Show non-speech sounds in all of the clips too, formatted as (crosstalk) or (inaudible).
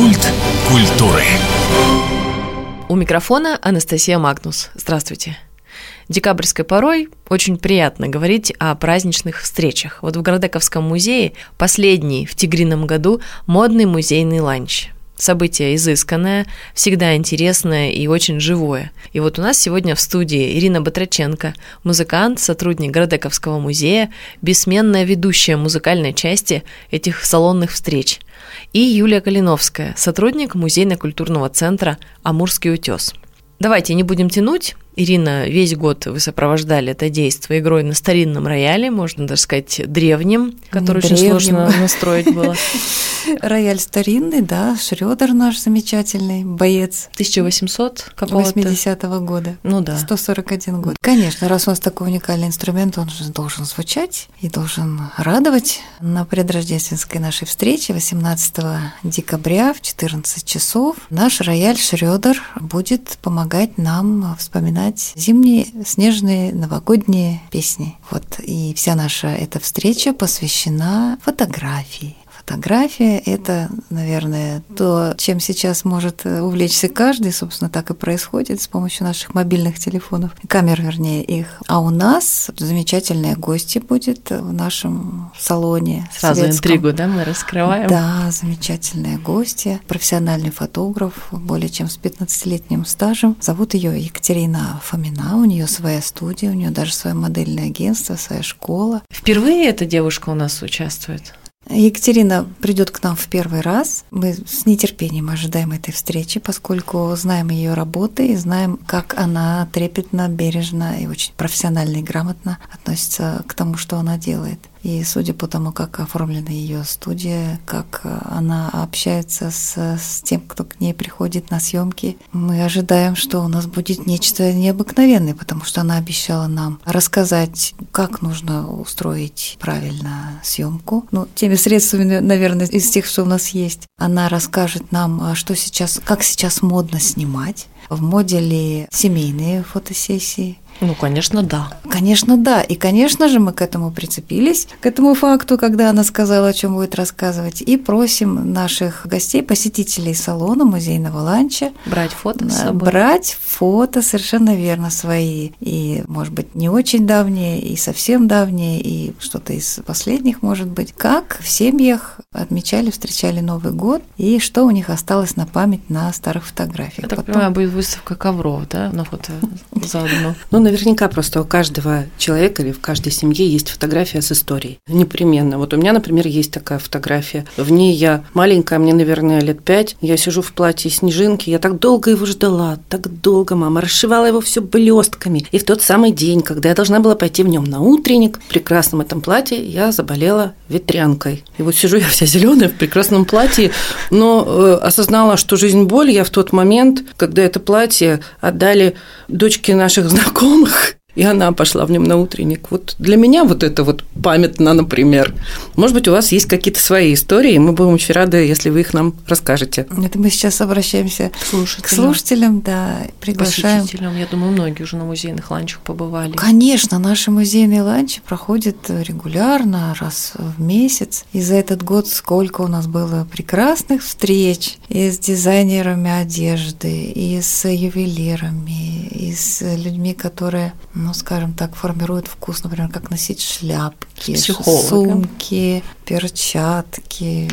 Культ культуры. У микрофона Анастасия Магнус. Здравствуйте. Декабрьской порой очень приятно говорить о праздничных встречах. Вот в Городековском музее последний в тигрином году модный музейный ланч – событие изысканное, всегда интересное и очень живое. И вот у нас сегодня в студии Ирина Батраченко, музыкант, сотрудник Градековского музея, бессменная ведущая музыкальной части этих салонных встреч, и Юлия Калиновская, сотрудник музейно-культурного центра «Амурский утес». Давайте не будем тянуть. Ирина, весь год вы сопровождали это действие игрой на старинном рояле, можно даже сказать, древнем, который древнем. очень сложно настроить было. (laughs) Рояль старинный, да, Шрёдер наш замечательный, боец. 1800 какого-то? 80-го года. Ну да. 141 год. Конечно, раз у нас такой уникальный инструмент, он же должен звучать и должен радовать. На предрождественской нашей встрече 18 декабря в 14 часов наш рояль Шрёдер будет помогать нам вспоминать зимние снежные новогодние песни. Вот и вся наша эта встреча посвящена фотографии, Фотография – это, наверное, то, чем сейчас может увлечься каждый, собственно, так и происходит с помощью наших мобильных телефонов, камер, вернее, их. А у нас замечательные гости будет в нашем салоне. Сразу светском. интригу, да, мы раскрываем? Да, замечательные гости, профессиональный фотограф, более чем с 15-летним стажем. Зовут ее Екатерина Фомина, у нее своя студия, у нее даже свое модельное агентство, своя школа. Впервые эта девушка у нас участвует? Екатерина придет к нам в первый раз. Мы с нетерпением ожидаем этой встречи, поскольку знаем ее работы и знаем, как она трепетно, бережно и очень профессионально и грамотно относится к тому, что она делает. И судя по тому, как оформлена ее студия, как она общается с, с тем, кто к ней приходит на съемки, мы ожидаем, что у нас будет нечто необыкновенное, потому что она обещала нам рассказать, как нужно устроить правильно съемку. Ну, теми средствами, наверное, из тех, что у нас есть. Она расскажет нам, а что сейчас, как сейчас модно снимать. В моде ли семейные фотосессии, ну, конечно, да. Конечно, да. И, конечно же, мы к этому прицепились, к этому факту, когда она сказала, о чем будет рассказывать, и просим наших гостей, посетителей салона, музейного ланча. Брать фото с собой. Брать фото, совершенно верно, свои. И, может быть, не очень давние, и совсем давние, и что-то из последних, может быть. Как в семьях отмечали, встречали Новый год, и что у них осталось на память на старых фотографиях. Я так Потом... понимаю, будет выставка ковров, да, на фото заодно. Ну, наверняка просто у каждого человека или в каждой семье есть фотография с историей. Непременно. Вот у меня, например, есть такая фотография. В ней я маленькая, мне, наверное, лет пять. Я сижу в платье снежинки. Я так долго его ждала, так долго, мама. Расшивала его все блестками. И в тот самый день, когда я должна была пойти в нем на утренник, в прекрасном этом платье, я заболела ветрянкой. И вот сижу я вся зеленая в прекрасном платье, но э, осознала, что жизнь боль я в тот момент, когда это платье отдали дочке наших знакомых, и она пошла в нем на утренник. Вот для меня вот это вот памятно, например. Может быть, у вас есть какие-то свои истории, и мы будем очень рады, если вы их нам расскажете. Это мы сейчас обращаемся к слушателям, к слушателям да, приглашаем. Посетителям. Я думаю, многие уже на музейных ланчах побывали. Конечно, наши музейные ланчи проходят регулярно, раз в месяц. И за этот год сколько у нас было прекрасных встреч и с дизайнерами одежды, и с ювелирами, и с людьми, которые ну, скажем так, формирует вкус, например, как носить шляпки, сумки, перчатки.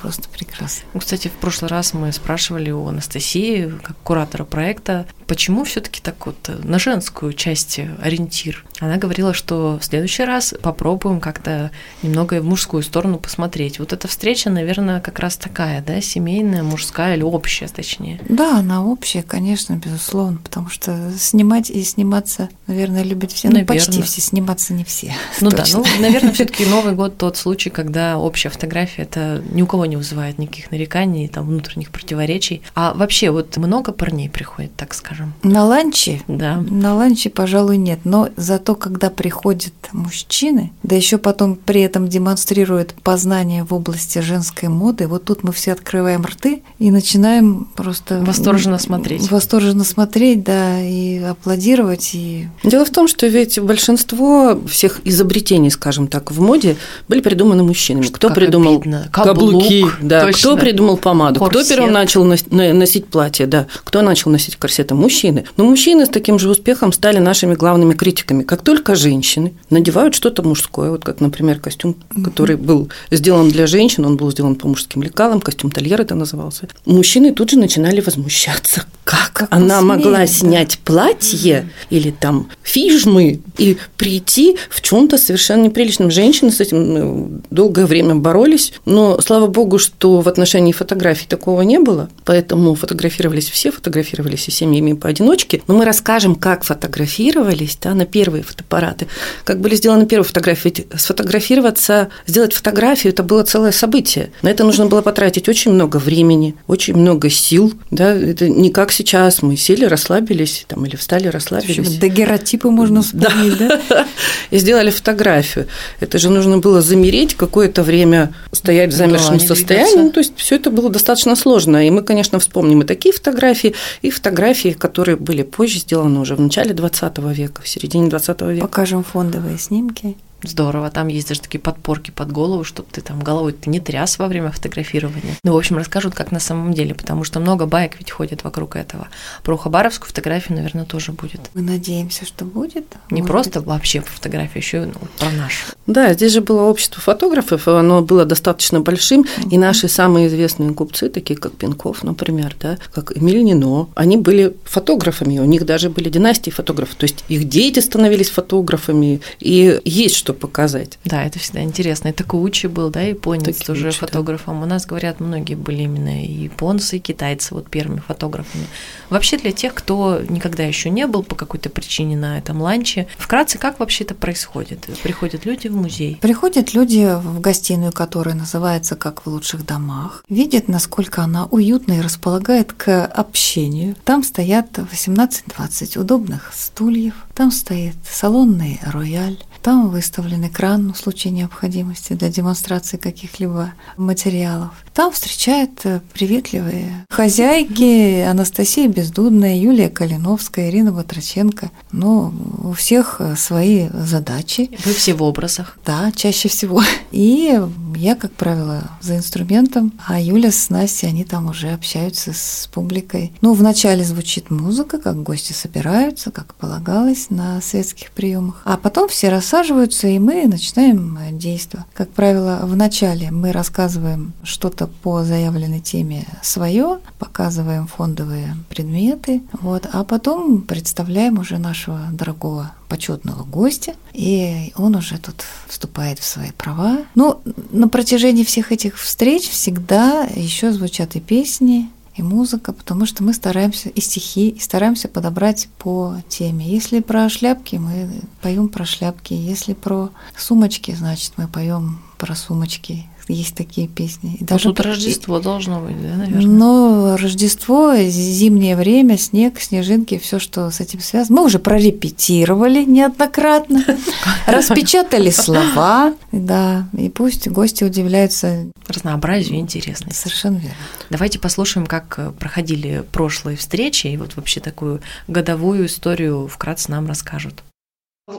Просто прекрасно. Ну, кстати, в прошлый раз мы спрашивали у Анастасии, как куратора проекта, почему все таки так вот на женскую часть ориентир. Она говорила, что в следующий раз попробуем как-то немного в мужскую сторону посмотреть. Вот эта встреча, наверное, как раз такая, да, семейная, мужская или общая, точнее. Да, она общая, конечно, безусловно, потому что снимать и сниматься, наверное, любят все, ну, почти все, сниматься не все. Ну (laughs) да, ну, наверное, все таки Новый год тот случай, когда общая фотография – это не у кого не вызывает никаких нареканий, там, внутренних противоречий. А вообще, вот много парней приходит, так скажем? На ланче? Да. На ланче, пожалуй, нет. Но зато, когда приходят мужчины, да еще потом при этом демонстрируют познание в области женской моды, вот тут мы все открываем рты и начинаем просто... Восторженно смотреть. Восторженно смотреть, да, и аплодировать. И... Дело в том, что ведь большинство всех изобретений, скажем так, в моде были придуманы мужчинами мужчинами. Кто Как придумал обидно. каблуки, Каблук, да, точно. кто придумал помаду, Корсет. кто первым начал нос- на- носить платье, да, кто начал носить корсеты, мужчины. Но мужчины с таким же успехом стали нашими главными критиками. Как только женщины надевают что-то мужское, вот как, например, костюм, который был сделан для женщин, он был сделан по мужским лекалам, костюм Тольер это назывался, мужчины тут же начинали возмущаться. Как, Как она посмеет, могла да. снять платье или там фижмы и прийти в чем-то совершенно неприличном. Женщины с этим ну, долгое время боролись, но слава богу, что в отношении фотографий такого не было, поэтому фотографировались все, фотографировались и семьями поодиночке. Но мы расскажем, как фотографировались да, на первые фотоаппараты, как были сделаны первые фотографии. Ведь сфотографироваться, сделать фотографию, это было целое событие. На это нужно было потратить очень много времени, очень много сил. Да? Это не как сейчас мы сели, расслабились там, или встали, расслабились. Дагеротипы можно вспомнить, да? (laughs) И сделали фотографию. Это же нужно было замереть, какое-то время стоять в замершем состоянии. Ну, то есть все это было достаточно сложно. И мы, конечно, вспомним и такие фотографии, и фотографии, которые были позже сделаны уже в начале 20 века, в середине 20 века. Покажем фондовые снимки. Здорово, там есть даже такие подпорки под голову, чтобы ты там головой ты не тряс во время фотографирования. Ну, в общем, расскажут, как на самом деле, потому что много баек ведь ходит вокруг этого. Про хабаровскую фотографию, наверное, тоже будет. Мы надеемся, что будет. Не Может просто быть, вообще фотография, еще и ну, про нашу. Да, здесь же было общество фотографов, оно было достаточно большим, и наши самые известные купцы, такие как Пинков, например, да, как Эмиль Нино, они были фотографами, у них даже были династии фотографов, то есть их дети становились фотографами, и есть что показать. Да, это всегда интересно. И Такаучи был, да, японец Такаучи, тоже да. фотографом. У нас, говорят, многие были именно и японцы, и китайцы вот первыми фотографами. Вообще для тех, кто никогда еще не был по какой-то причине на этом ланче, вкратце, как вообще это происходит? Приходят люди в музей. Приходят люди в гостиную, которая называется «Как в лучших домах», видят, насколько она уютна и располагает к общению. Там стоят 18-20 удобных стульев, там стоит салонный рояль, там выставлен экран в случае необходимости для демонстрации каких-либо материалов. Там встречают э, приветливые хозяйки Анастасия Бездудная, Юлия Калиновская, Ирина Батраченко. Ну, у всех э, свои задачи. Вы все в образах. Да, чаще всего. (laughs) И я, как правило, за инструментом, а Юля с Настей, они там уже общаются с публикой. Ну, вначале звучит музыка, как гости собираются, как полагалось на светских приемах. А потом все рассаживаются, и мы начинаем э, действо. Как правило, вначале мы рассказываем что-то по заявленной теме свое, показываем фондовые предметы, вот, а потом представляем уже нашего дорогого почетного гостя, и он уже тут вступает в свои права. Ну, на протяжении всех этих встреч всегда еще звучат и песни, и музыка, потому что мы стараемся и стихи, и стараемся подобрать по теме. Если про шляпки, мы поем про шляпки. Если про сумочки, значит, мы поем про сумочки. Есть такие песни. И Ну, даже тут про- Рождество должно быть, да, наверное? но Рождество, зимнее время, снег, снежинки, все, что с этим связано. Мы уже прорепетировали неоднократно, (laughs) распечатали слова, да, и пусть гости удивляются. Разнообразию и интересности. Совершенно верно. Давайте послушаем, как э, проходили прошлые встречи, и вот вообще такую годовую историю вкратце нам расскажут.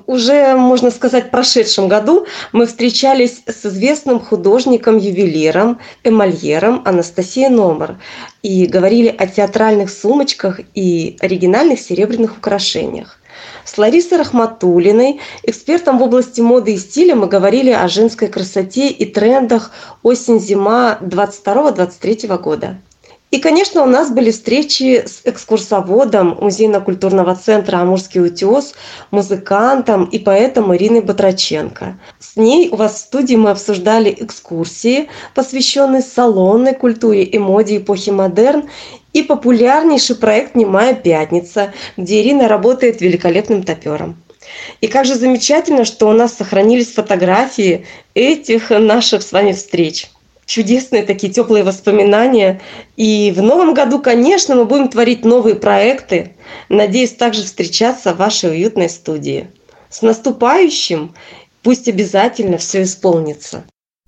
Уже, можно сказать, в прошедшем году мы встречались с известным художником-ювелиром, эмальером Анастасией Номер и говорили о театральных сумочках и оригинальных серебряных украшениях. С Ларисой Рахматулиной, экспертом в области моды и стиля, мы говорили о женской красоте и трендах осень-зима 22-23 года. И, конечно, у нас были встречи с экскурсоводом Музейно-культурного центра «Амурский утес», музыкантом и поэтом Ириной Батраченко. С ней у вас в студии мы обсуждали экскурсии, посвященные салонной культуре и моде эпохи модерн, и популярнейший проект «Немая пятница», где Ирина работает великолепным топером. И как же замечательно, что у нас сохранились фотографии этих наших с вами встреч чудесные такие теплые воспоминания. И в новом году, конечно, мы будем творить новые проекты. Надеюсь также встречаться в вашей уютной студии. С наступающим! Пусть обязательно все исполнится.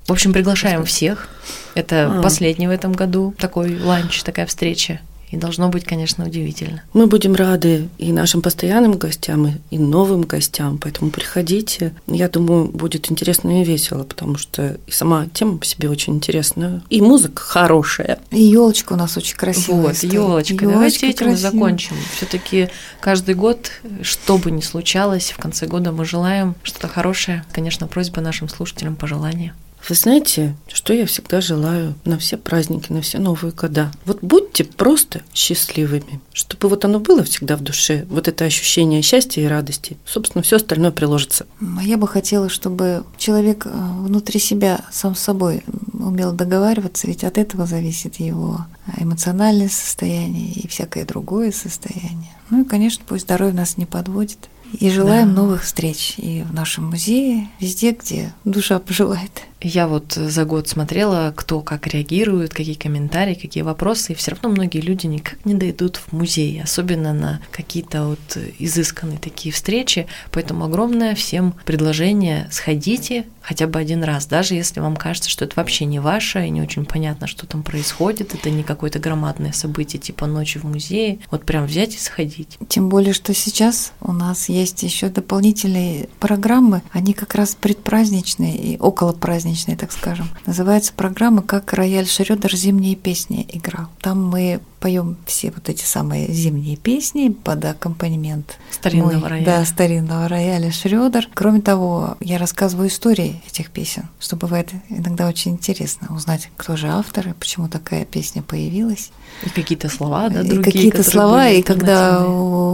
В общем, приглашаем всех. Это А. последний в этом году такой ланч, такая встреча. И должно быть, конечно, удивительно. Мы будем рады и нашим постоянным гостям, и новым гостям, поэтому приходите. Я думаю, будет интересно и весело, потому что и сама тема по себе очень интересная, и музыка хорошая. И елочка у нас очень красивая. Вот, елочка. Давайте этим красивая. закончим. Все-таки каждый год, что бы ни случалось, в конце года мы желаем что-то хорошее. Конечно, просьба нашим слушателям, пожелания. Вы знаете, что я всегда желаю на все праздники, на все Новые года? Вот будьте просто счастливыми, чтобы вот оно было всегда в душе, вот это ощущение счастья и радости. Собственно, все остальное приложится. Я бы хотела, чтобы человек э, внутри себя сам с собой умел договариваться, ведь от этого зависит его эмоциональное состояние и всякое другое состояние. Ну и, конечно, пусть здоровье нас не подводит. И желаем да. новых встреч и в нашем музее, везде, где душа пожелает. Я вот за год смотрела, кто как реагирует, какие комментарии, какие вопросы, и все равно многие люди никак не дойдут в музей, особенно на какие-то вот изысканные такие встречи. Поэтому огромное всем предложение сходите хотя бы один раз, даже если вам кажется, что это вообще не ваше, и не очень понятно, что там происходит, это не какое-то громадное событие типа ночи в музее, вот прям взять и сходить. Тем более, что сейчас у нас есть еще дополнительные программы, они как раз предпраздничные и около праздничные праздничной, так скажем. Называется программа «Как рояль Шрёдер зимние песни играл». Там мы поем все вот эти самые зимние песни под аккомпанемент старинного мой, рояля. Да, старинного рояля Шрёдер. Кроме того, я рассказываю истории этих песен, что бывает иногда очень интересно узнать, кто же автор и почему такая песня появилась. И какие-то слова, да, другие. И какие-то слова, и когда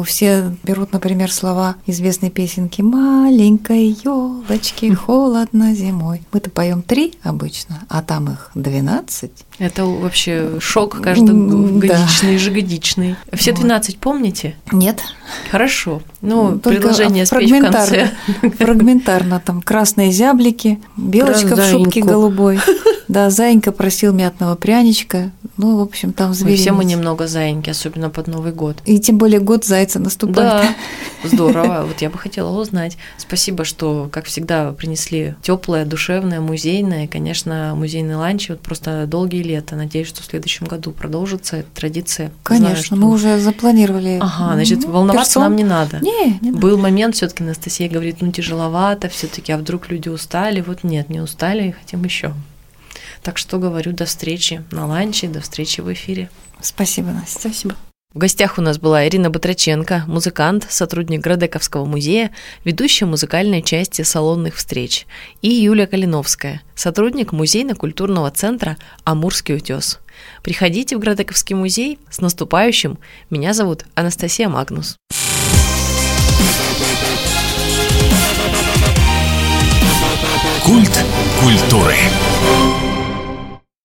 все берут, например, слова известной песенки «Маленькой елочки (laughs) холодно зимой». Мы-то поем три обычно, а там их двенадцать. Это вообще шок каждогодичный, да. Ежегодичный. Все 12 помните? Нет. Хорошо. Ну, Только предложение спеть в конце. (laughs) Фрагментарно там красные зяблики, белочка в шубке голубой. (laughs) Да, Заинька просил мятного пряничка. Ну, в общем, там зверинец. Все мы немного заиньки, особенно под Новый год. И тем более год зайца наступает. Да, (laughs) здорово. Вот я бы хотела узнать. Спасибо, что, как всегда, принесли теплое, душевное, музейное. конечно, музейный ланч вот просто долгие лета. Надеюсь, что в следующем году продолжится эта традиция. Конечно, Знаю, что... мы уже запланировали. Ага, значит, волноваться персон. нам не надо. Не, не Был момент, все-таки Анастасия говорит, ну тяжеловато, все-таки, а вдруг люди устали? Вот нет, не устали, хотим еще. Так что говорю, до встречи на ланче, до встречи в эфире. Спасибо, Настя. Спасибо. В гостях у нас была Ирина Батраченко, музыкант, сотрудник Градековского музея, ведущая музыкальной части салонных встреч, и Юлия Калиновская, сотрудник музейно-культурного центра «Амурский утес». Приходите в Градековский музей. С наступающим! Меня зовут Анастасия Магнус. Культ культуры.